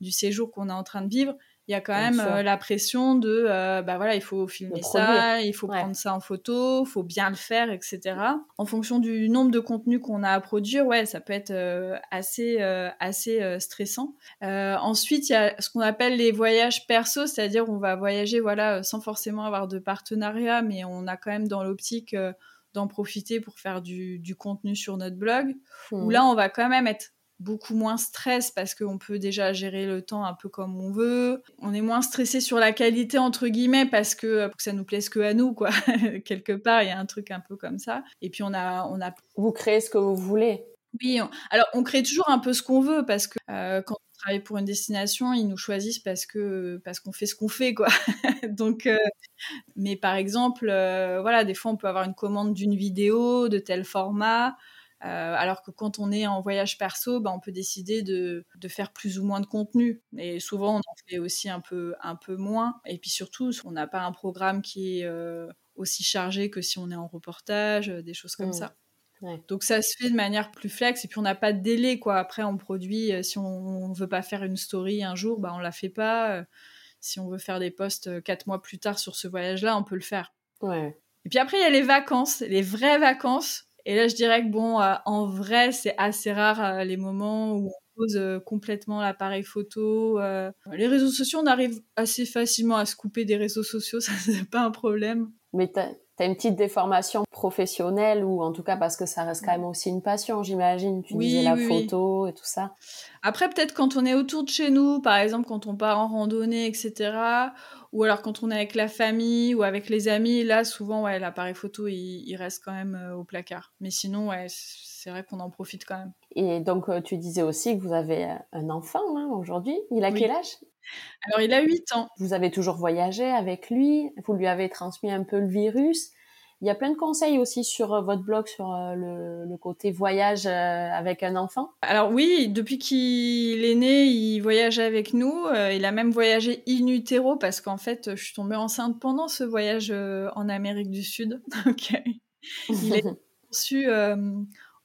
du séjour qu'on est en train de vivre, il y a quand même euh, la pression de euh, bah voilà il faut filmer ça il faut prendre ça en photo il faut bien le faire etc en fonction du nombre de contenus qu'on a à produire ouais ça peut être euh, assez assez stressant. Ensuite il y a ce qu'on appelle les voyages perso c'est-à-dire on va voyager voilà sans forcément avoir de partenariat mais on a quand même dans l'optique d'en profiter pour faire du, du, contenu sur notre blog. Où mmh. là on va quand même être beaucoup moins stress parce qu'on peut déjà gérer le temps un peu comme on veut. On est moins stressé sur la qualité entre guillemets parce que, euh, que ça nous plaise que à nous quoi. (laughs) Quelque part, il y a un truc un peu comme ça. Et puis on a on a vous créez ce que vous voulez. Oui, alors on crée toujours un peu ce qu'on veut parce que euh, quand on travaille pour une destination, ils nous choisissent parce que parce qu'on fait ce qu'on fait quoi. (laughs) Donc euh, mais par exemple voilà, des fois on peut avoir une commande d'une vidéo de tel format euh, alors que quand on est en voyage perso, bah, on peut décider de, faire plus ou moins de contenu. Et souvent, on en fait aussi un peu, un peu moins. Et puis surtout, on n'a pas un programme qui est euh, aussi chargé que si on est en reportage, euh, des choses comme mmh. ça. Donc ça se fait de manière plus flex et puis on n'a pas de délai quoi. Après on produit si on, ne veut pas faire une story un jour, bah on la fait pas. Si on veut faire des posts quatre mois plus tard sur ce voyage-là, on peut le faire. Et puis après il y a les vacances, les vraies vacances et là, je dirais que bon, euh, en vrai, c'est assez rare euh, les moments où on pose euh, complètement l'appareil photo. les réseaux sociaux, on arrive assez facilement à se couper des réseaux sociaux, (laughs) ça c'est pas un problème. Mais as une petite déformation professionnelle ou en tout cas parce que ça reste quand même aussi une passion, j'imagine. Tu disais la photo et tout ça. Après, peut-être quand on est autour de chez nous, par exemple quand on part en randonnée, etc ou alors quand on est avec la famille ou avec les amis, là souvent ouais, l'appareil photo il, reste quand même euh, au placard. Mais sinon ouais, c'est vrai qu'on en profite quand même. Et donc euh, tu disais aussi que vous avez euh, un enfant hein, aujourd'hui. Il a quel âge? Alors il a 8 ans. Vous avez toujours voyagé avec lui, vous lui avez transmis un peu le virus. Il y a plein de conseils aussi sur euh, votre blog sur euh, le, côté voyage euh, avec un enfant. Alors oui, depuis qu'il est né, il voyage avec nous. il a même voyagé in utero parce qu'en fait, je suis tombée enceinte pendant ce voyage en Amérique du Sud. (laughs) il est (laughs) conçu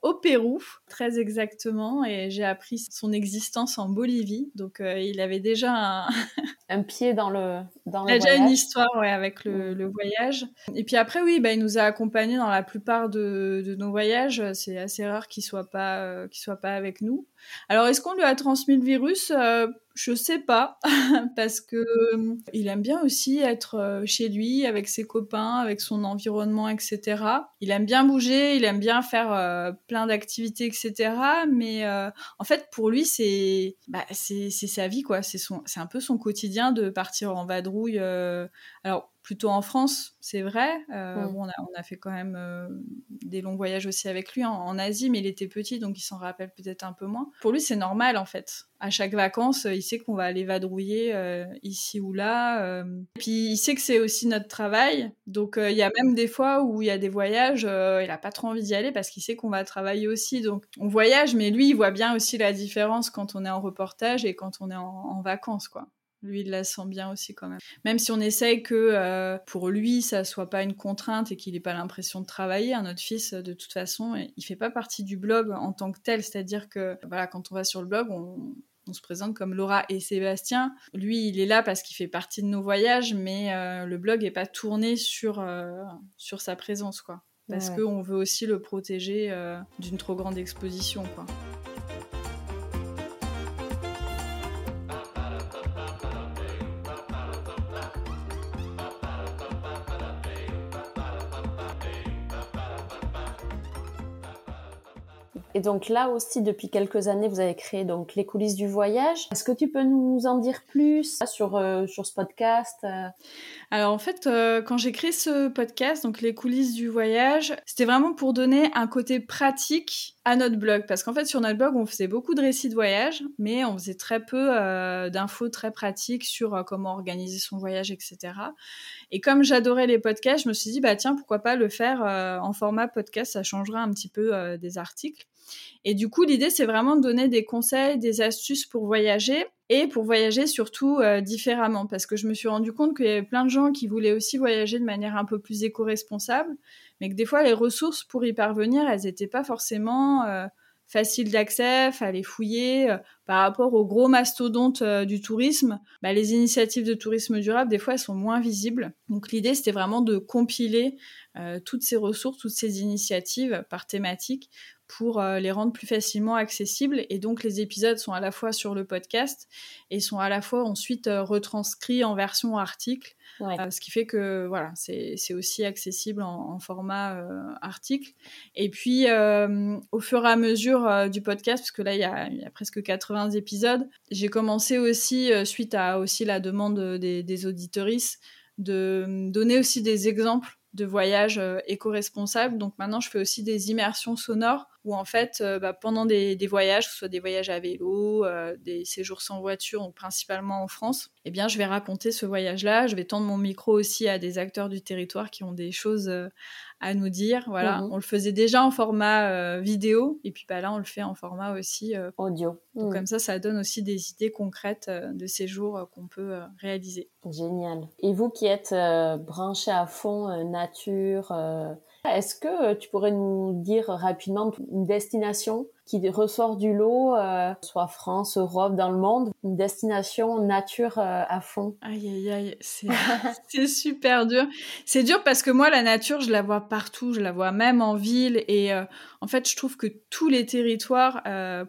au Pérou, très exactement, et j'ai appris son existence en Bolivie. Donc euh, il avait déjà un... (laughs) un pied dans le dans il a déjà une histoire ouais, avec le, le, voyage. Et puis après, oui, bah, il nous a accompagnés dans la plupart de, de nos voyages. C'est assez rare qu'il soit pas euh, qu'il soit pas avec nous. Alors est-ce qu'on lui a transmis le virus? Euh, je sais pas, (laughs) parce que euh, il aime bien aussi être euh, chez lui, avec ses copains, avec son environnement, etc. Il aime bien bouger, il aime bien faire euh, plein d'activités, etc. Mais en fait, pour lui, c'est bah, c'est sa vie, quoi. C'est un peu son quotidien de partir en vadrouille. Alors, plutôt en France, c'est vrai. Euh, on, a, fait quand même euh, des longs voyages aussi avec lui en, Asie, mais il était petit, donc il s'en rappelle peut-être un peu moins. Pour lui, c'est normal en fait. À chaque vacances, il sait qu'on va aller vadrouiller euh, ici ou là. Et puis il sait que c'est aussi notre travail. Donc il y a même des fois où il y a des voyages, il n'a pas trop envie d'y aller parce qu'il sait qu'on va travailler aussi. Donc on voyage, mais lui, il voit bien aussi la différence quand on est en reportage et quand on est en, en vacances, quoi. Lui, il la sent bien aussi quand même. Même si on essaye que euh, pour lui, ça soit pas une contrainte et qu'il n'ait pas l'impression de travailler, un autre fils, de toute façon, il fait pas partie du blog en tant que tel. C'est-à-dire que voilà, quand on va sur le blog, on, se présente comme Laura et Sébastien. Lui, il est là parce qu'il fait partie de nos voyages, mais euh, le blog est pas tourné sur, euh, sur sa présence, quoi. Parce qu'on veut aussi le protéger d'une trop grande exposition, quoi. Et donc là aussi, depuis quelques années, vous avez créé donc les coulisses du voyage. Est-ce que tu peux nous en dire plus sur euh, sur ce podcast euh? Alors en fait, euh, quand j'ai créé ce podcast, donc les coulisses du voyage, c'était vraiment pour donner un côté pratique à notre blog, parce qu'en fait sur notre blog, on faisait beaucoup de récits de voyage, mais on faisait très peu d'infos très pratiques sur comment organiser son voyage, etc. Et comme j'adorais les podcasts, je me suis dit bah tiens pourquoi pas le faire en format podcast, ça changera un petit peu des articles. Et du coup, l'idée, c'est vraiment de donner des conseils, des astuces pour voyager et pour voyager surtout euh, différemment. Parce que je me suis rendu compte qu'il y avait plein de gens qui voulaient aussi voyager de manière un peu plus éco-responsable, mais que des fois, les ressources pour y parvenir, elles n'étaient pas forcément euh, faciles d'accès, fallait fouiller. Euh, par rapport aux gros mastodontes du tourisme, bah, les initiatives de tourisme durable, des fois, elles sont moins visibles. Donc l'idée, c'était vraiment de compiler toutes ces ressources, toutes ces initiatives par thématique pour euh, les rendre plus facilement accessibles. Et donc les épisodes sont à la fois sur le podcast et sont à la fois ensuite euh, retranscrits en version article. Euh, ce qui fait que voilà, c'est aussi accessible en, format article. Et puis au fur et à mesure du podcast, parce que là il y a, presque 80 épisodes, j'ai commencé aussi, suite à aussi la demande des, des auditoristes, de donner aussi des exemples de voyages éco-responsables. Donc maintenant, je fais aussi des immersions sonores où en fait, euh, bah, pendant des, voyages, que ce soit des voyages à vélo, euh, des séjours sans voiture, donc principalement en France, eh bien, je vais raconter ce voyage-là. Je vais tendre mon micro aussi à des acteurs du territoire qui ont des choses euh, à nous dire. Voilà, mhm. on le faisait déjà en format vidéo, et puis bah, là, on le fait en format aussi audio. Donc mhm. comme ça, ça donne aussi des idées concrètes de séjours qu'on peut réaliser. Génial. Et vous qui êtes branché à fond nature est-ce que euh, tu pourrais nous dire rapidement une destination qui ressort du lot, euh, soit France, Europe, dans le monde, une destination nature euh, à fond Aïe, aïe, aïe, c'est (laughs) super dur. C'est dur parce que moi, la nature, je la vois partout, je la vois même en ville. Et en fait, je trouve que tous les territoires,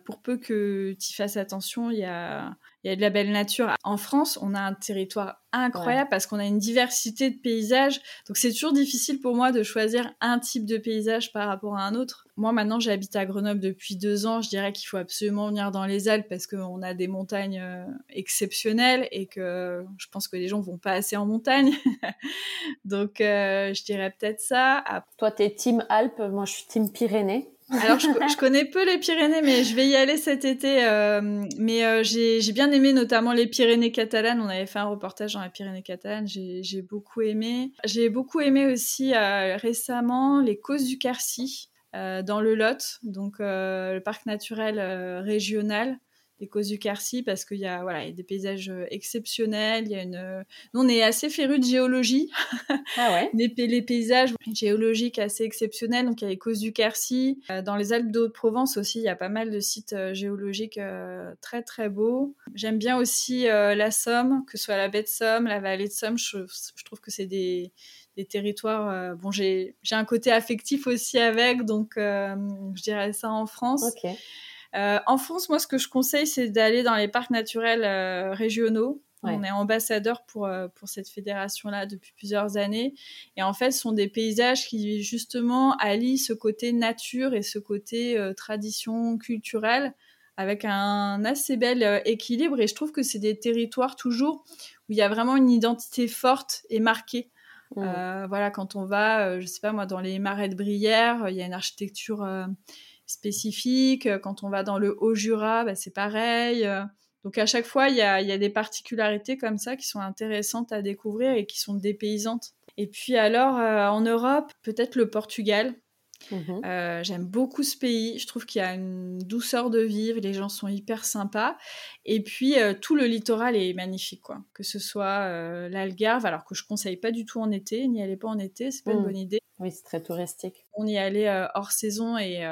pour peu que tu fasses attention, il y a il y a de la belle nature. En France, on a un territoire incroyable parce qu'on a une diversité de paysages. Donc c'est toujours difficile pour moi de choisir un type de paysage par rapport à un autre. Moi maintenant j'habite à Grenoble depuis deux ans. Je dirais qu'il faut absolument venir dans les Alpes parce qu'on a des montagnes euh, exceptionnelles et que je pense que les gens vont pas assez en montagne. (laughs) Donc euh, je dirais peut-être ça. Toi t'es team Alpes, moi je suis team Pyrénées. Alors, je, connais peu les Pyrénées, mais je vais y aller cet été. Euh, mais euh, j'ai bien aimé notamment les Pyrénées catalanes. On avait fait un reportage dans les Pyrénées catalanes. J'ai beaucoup aimé. J'ai beaucoup aimé aussi euh, récemment les Causes du Quercy dans le Lot, donc le parc naturel régional des causes du Quercy parce qu'il y a voilà il y a des paysages euh, exceptionnels il y a une euh, nous on est assez férus de géologie ah ouais (laughs) les, les, paysages géologiques assez exceptionnels donc il y a les causes du Quercy euh, dans les Alpes de Provence aussi il y a pas mal de sites géologiques très très beaux j'aime bien aussi la Somme que ce soit la baie de Somme la vallée de Somme je, je trouve que c'est des des territoires. bon, j'ai un côté affectif aussi avec, donc je dirais ça en France. Ok. Euh, en France, moi, ce que je conseille, c'est d'aller dans les parcs naturels euh, régionaux. On est ambassadeur pour, euh, pour cette fédération-là depuis plusieurs années. Et en fait, ce sont des paysages qui, justement, allient ce côté nature et ce côté tradition culturelle avec un assez bel équilibre. Et je trouve que c'est des territoires toujours où il y a vraiment une identité forte et marquée. Mmh. voilà, quand on va, je sais pas moi, dans les marais de Brière, il y a une architecture spécifique. Quand on va dans le Haut-Jura, bah, c'est pareil. Donc à chaque fois, il y a, y a, des particularités comme ça qui sont intéressantes à découvrir et qui sont dépaysantes. Et puis alors, en Europe, peut-être le Portugal. Mhm. Euh, j'aime beaucoup ce pays. Je trouve qu'il y a une douceur de vivre. Les gens sont hyper sympas. Et puis, euh, tout le littoral est magnifique, quoi. Que ce soit euh, l'Algarve, alors que je conseille pas du tout en été. N'y allez pas en été, c'est pas une mm. bonne idée. Oui, c'est très touristique. On y allait hors saison et,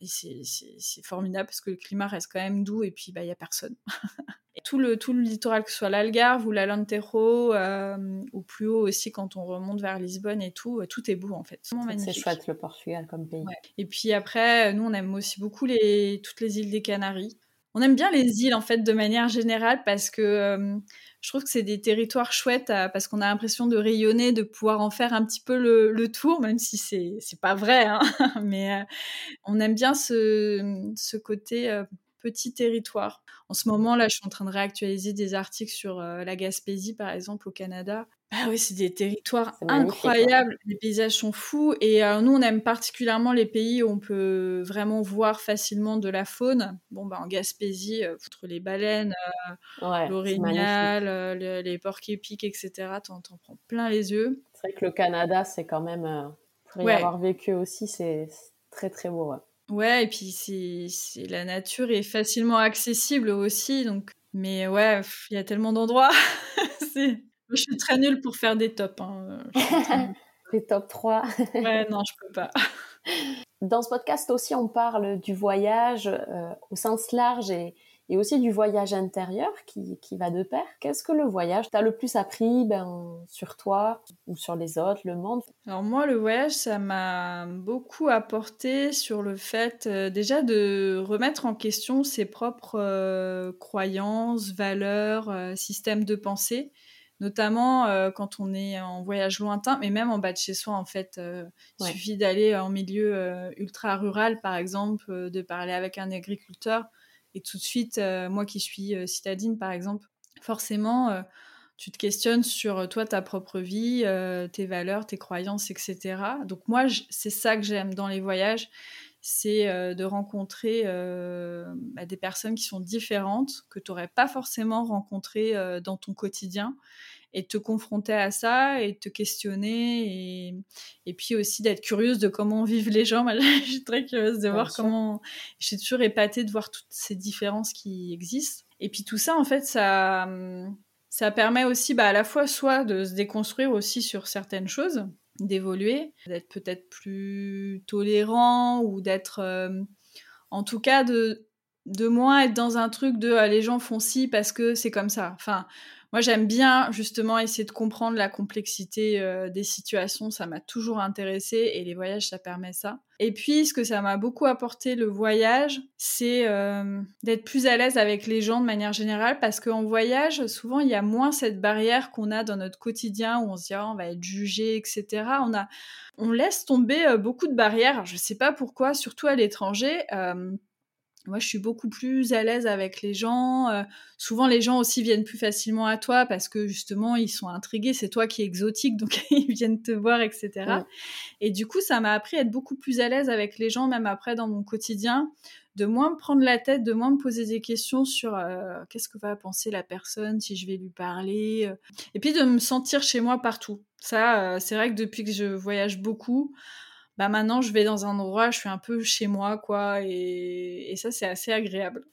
et c'est formidable parce que le climat reste quand même doux et puis, bah, il y a personne. (laughs) tout le, tout le littoral, que ce soit l'Algarve ou l'Alentejo, euh, ou plus haut aussi quand on remonte vers Lisbonne et tout, euh, tout est beau en fait. C'est chouette le Portugal comme pays. Et puis après, nous on aime aussi beaucoup les, toutes les îles des Canaries. On aime bien les îles en fait de manière générale parce que euh, je trouve que c'est des territoires chouettes parce qu'on a l'impression de rayonner, de pouvoir en faire un petit peu le, le tour, même si c'est c'est pas vrai, hein. (laughs) mais on aime bien ce, ce côté petit territoire. En ce moment, là, je suis en train de réactualiser des articles sur euh, la Gaspésie, par exemple, au Canada. Ah oui, c'est des territoires incroyables. Les paysages sont fous. Et euh, nous, on aime particulièrement les pays où on peut vraiment voir facilement de la faune. Bon, bah, en Gaspésie, euh, outre les baleines, l'orignal, les porcs épiques, etc., t'en, en prends plein les yeux. C'est vrai que le Canada, c'est quand même, pour y avoir vécu aussi, c'est très, très beau. Ouais, et puis c'est la nature est facilement accessible aussi, donc. Mais ouais, il y a tellement d'endroits. (laughs) je suis très nulle pour faire des tops. Hein. (laughs) des top 3. (laughs) ouais, non, je peux pas. Dans ce podcast aussi, on parle du voyage euh, au sens large et, et aussi du voyage intérieur qui, qui va de pair. Qu'est-ce que le voyage t'a le plus appris ben, sur toi ou sur les autres, le monde? Alors moi, le voyage, ça m'a beaucoup apporté sur le fait euh, déjà de remettre en question ses propres euh, croyances, valeurs, euh, systèmes de pensée notamment quand on est en voyage lointain, mais même en bas de chez soi, en fait. Il suffit d'aller en milieu ultra rural, par exemple, de parler avec un agriculteur. Et tout de suite, euh, moi qui suis euh, citadine, par exemple, forcément, euh, tu te questionnes sur toi, ta propre vie, tes valeurs, tes croyances, etc. Donc moi, c'est ça que j'aime dans les voyages, c'est de rencontrer bah, des personnes qui sont différentes, que tu n'aurais pas forcément rencontrées dans ton quotidien et te confronter à ça et te questionner et, et puis aussi d'être curieuse de comment vivent les gens. (laughs) Moi, je suis très curieuse de voir comment. Je suis toujours épatée de voir toutes ces différences qui existent. Et puis tout ça, en fait, ça, ça permet aussi bah, à la fois soit de se déconstruire aussi sur certaines choses, d'évoluer, d'être peut-être plus tolérant ou d'être, euh, en tout cas, de de moins être dans un truc de ah, les gens font ci parce que c'est comme ça. Enfin, moi, j'aime bien justement essayer de comprendre la complexité euh, des situations. Ça m'a toujours intéressé et les voyages, ça permet ça. Et puis, ce que ça m'a beaucoup apporté le voyage, c'est euh, d'être plus à l'aise avec les gens de manière générale parce qu'en voyage, souvent, il y a moins cette barrière qu'on a dans notre quotidien où on se dit oh, on va être jugé, etc. On laisse tomber euh, beaucoup de barrières. Je sais pas pourquoi, surtout à l'étranger. Moi, je suis beaucoup plus à l'aise avec les gens. Euh, souvent, les gens aussi viennent plus facilement à toi parce que justement, ils sont intrigués. C'est toi qui es exotique, donc (laughs) ils viennent te voir, etc. Et du coup, ça m'a appris à être beaucoup plus à l'aise avec les gens, même après dans mon quotidien, de moins me prendre la tête, de moins me poser des questions sur euh, qu'est-ce que va penser la personne, si je vais lui parler, euh. et puis de me sentir chez moi partout. Ça, c'est vrai que depuis que je voyage beaucoup, bah maintenant je vais dans un endroit, je suis un peu chez moi, quoi, et, ça c'est assez agréable.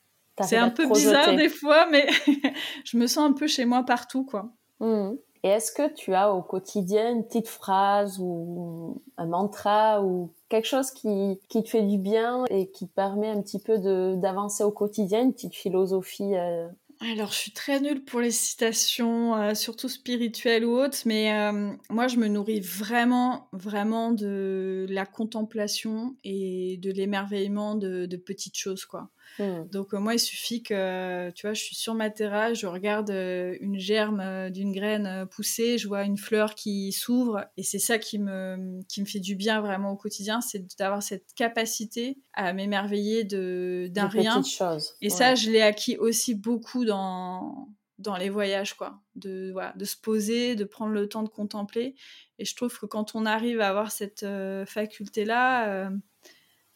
C'est un peu bizarre des fois, mais (laughs) je me sens un peu chez moi partout, quoi. Mmh. Et est-ce que tu as au quotidien une petite phrase ou un mantra ou quelque chose qui, qui te fait du bien et qui te permet un petit peu d'avancer au quotidien, une petite philosophie euh, alors, je suis très nulle pour les citations, euh, surtout spirituelles ou autres, mais euh, moi, je me nourris vraiment, vraiment de la contemplation et de l'émerveillement de, de, petites choses, quoi. Hmm. Donc euh, moi, il suffit que, tu vois, je suis sur ma terrasse, je regarde euh, une germe euh, d'une graine pousser, je vois une fleur qui s'ouvre, et c'est ça qui me, qui me fait du bien vraiment au quotidien, c'est d'avoir cette capacité à m'émerveiller d'un rien. Choses. Et ça, je l'ai acquis aussi beaucoup dans dans les voyages, quoi. De, voilà, de se poser, de prendre le temps de contempler. Et je trouve que quand on arrive à avoir cette faculté-là,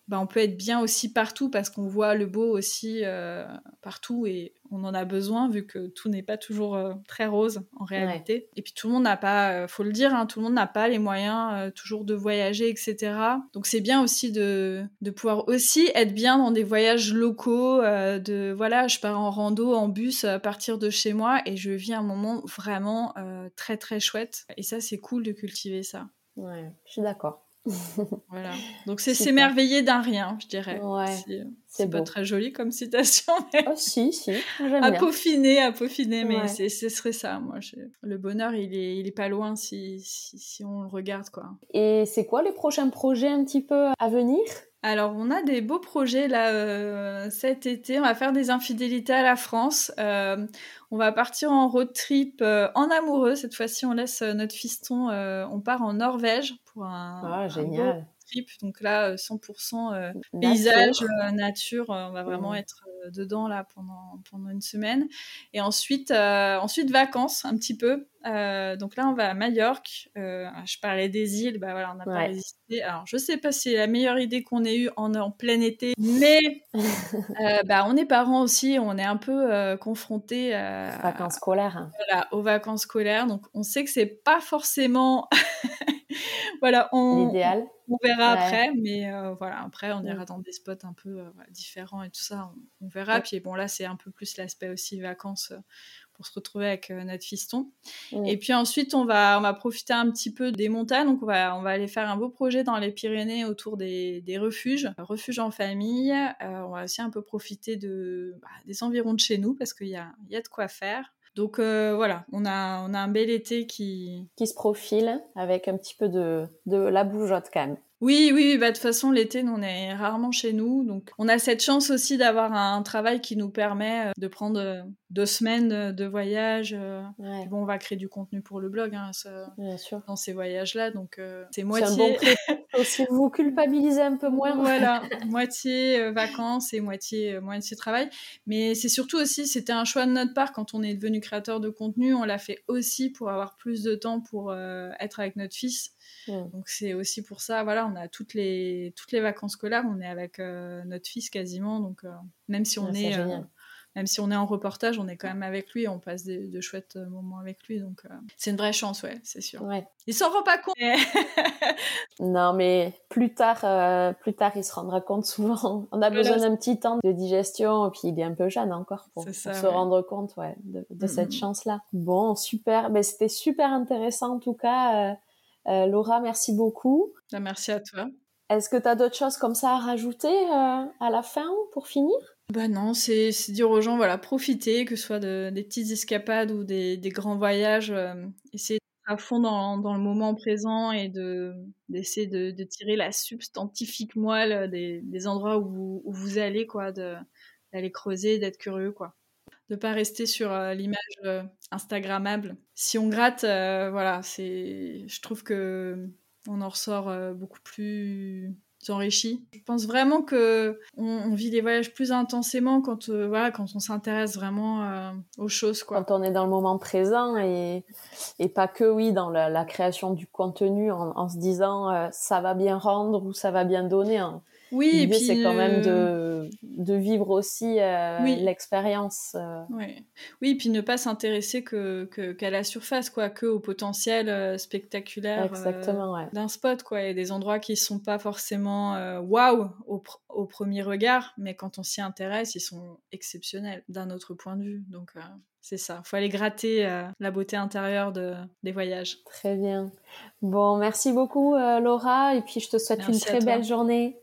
bah, on peut être bien aussi partout parce qu'on voit le beau aussi euh, partout et on en a besoin vu que tout n'est pas toujours euh, très rose en réalité. Et puis tout le monde n'a pas, euh, faut le dire, hein, tout le monde n'a pas les moyens toujours de voyager, etc. Donc c'est bien aussi de, de pouvoir aussi être bien dans des voyages locaux, de voilà, je pars en rando, en bus à partir de chez moi et je vis un moment vraiment très très chouette. Et ça c'est cool de cultiver ça. Ouais, je suis d'accord. Voilà. (laughs) Donc c'est s'émerveiller d'un rien, je dirais. C'est pas très joli comme citation. (laughs) Mais... Oh, si, si. À peaufiner, à peaufiner, mais ce serait ça. Moi, le bonheur, il est, il est pas loin si, si, si on le regarde, quoi. Et c'est quoi les prochains projets un petit peu à venir? Alors, on a des beaux projets là euh, cet été. On va faire des infidélités à la France. Euh, on va partir en road trip euh, en amoureux. Cette fois-ci, on laisse notre fiston. on part en Norvège pour un, ah, génial. Trip. Donc là, 100% paysage, nature. on va vraiment mmh. être dedans là pendant, pendant une semaine. Et ensuite, ensuite vacances un petit peu. Euh, donc là, on va à Majorque. Euh, je parlais des îles, bah voilà, on n'a pas résisté. Alors, je sais pas si c'est la meilleure idée qu'on ait eue en, en plein été, mais (laughs) euh, bah, on est parents aussi, on est un peu confrontés à, vacances scolaires. Hein. Voilà, aux vacances scolaires. Donc, on sait que c'est pas forcément, (laughs) voilà, on, l'idéal. On, verra après, mais voilà, après, on ira dans des spots un peu différents et tout ça, on, verra. Puis bon, là, c'est un peu plus l'aspect aussi vacances pour se retrouver avec euh, notre fiston. Et puis ensuite, on va, on va profiter un petit peu des montagnes. Donc, on va, on va aller faire un beau projet dans les Pyrénées autour des, des refuges, refuges en famille. Euh, on va aussi un peu profiter de, bah, des environs de chez nous parce qu'il y a, y a de quoi faire. Donc euh, voilà, on a, on a un bel été qui... Qui se profile avec un petit peu de, de la bougeotte quand même. Oui, oui, bah, de toute façon, l'été, on est rarement chez nous. Donc, on a cette chance aussi d'avoir un travail qui nous permet euh, de prendre euh, deux semaines de voyage. Euh. Bon, on va créer du contenu pour le blog hein, Bien sûr. dans ces voyages-là. Donc, c'est moitié. (laughs) Si vous culpabilisez un peu moins. Voilà, (laughs) moitié vacances et moitié, moitié travail. Mais c'est surtout aussi, c'était un choix de notre part quand on est devenu créateur de contenu. On l'a fait aussi pour avoir plus de temps pour être avec notre fils. Donc c'est aussi pour ça, voilà, on a toutes les toutes les vacances scolaires, on est avec euh, notre fils quasiment, donc euh, même si on ah, est, euh, même si on est en reportage, on est quand même avec lui, on passe de chouettes moments avec lui, donc c'est une vraie chance, ouais, c'est sûr. Ouais. Il s'en rend pas compte. (laughs) non, mais plus tard, plus tard, il se rendra compte souvent. On a besoin d'un petit temps de digestion, et puis il est un peu jeune encore pour, se rendre compte, ouais, de, de cette chance-là. Bon, super, ben, c'était super intéressant en tout cas. Euh, Laura, merci beaucoup. Bah, merci à toi. Est-ce que tu as d'autres choses comme ça à rajouter euh, à la fin pour finir? Bah non, c'est dire aux gens, voilà, profiter, que ce soit de, des petites escapades ou des, des grands voyages, euh, essayer d'être à fond dans, dans, le moment présent et d'essayer de, de, tirer la substantifique moelle des, des endroits où vous, où vous allez, quoi, d'aller creuser, d'être curieux, quoi de pas rester sur euh, l'image euh, instagrammable. Si on gratte, euh, voilà, c'est, je trouve que on en ressort beaucoup plus enrichi. Je pense vraiment que on, vit les voyages plus intensément quand voilà quand on s'intéresse vraiment aux choses. Quand on est dans le moment présent et, et pas que oui dans la, création du contenu en, se disant ça va bien rendre ou ça va bien donner. Hein. Oui, et puis c'est quand même de, de vivre aussi euh, l'expérience. Euh. Oui. oui, puis ne pas s'intéresser que qu'à la surface, quoi, que au potentiel euh, spectaculaire d'un spot, quoi, et des endroits qui sont pas forcément waouh au, au, premier regard, mais quand on s'y intéresse, ils sont exceptionnels d'un autre point de vue. Donc c'est ça, il faut aller gratter la beauté intérieure de, des voyages. Très bien. Bon, merci beaucoup Laura, et puis je te souhaite une très belle journée.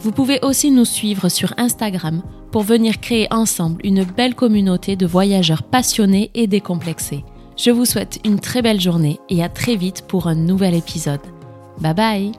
Vous pouvez aussi nous suivre sur Instagram pour venir créer ensemble une belle communauté de voyageurs passionnés et décomplexés. Je vous souhaite une très belle journée et à très vite pour un nouvel épisode. Bye bye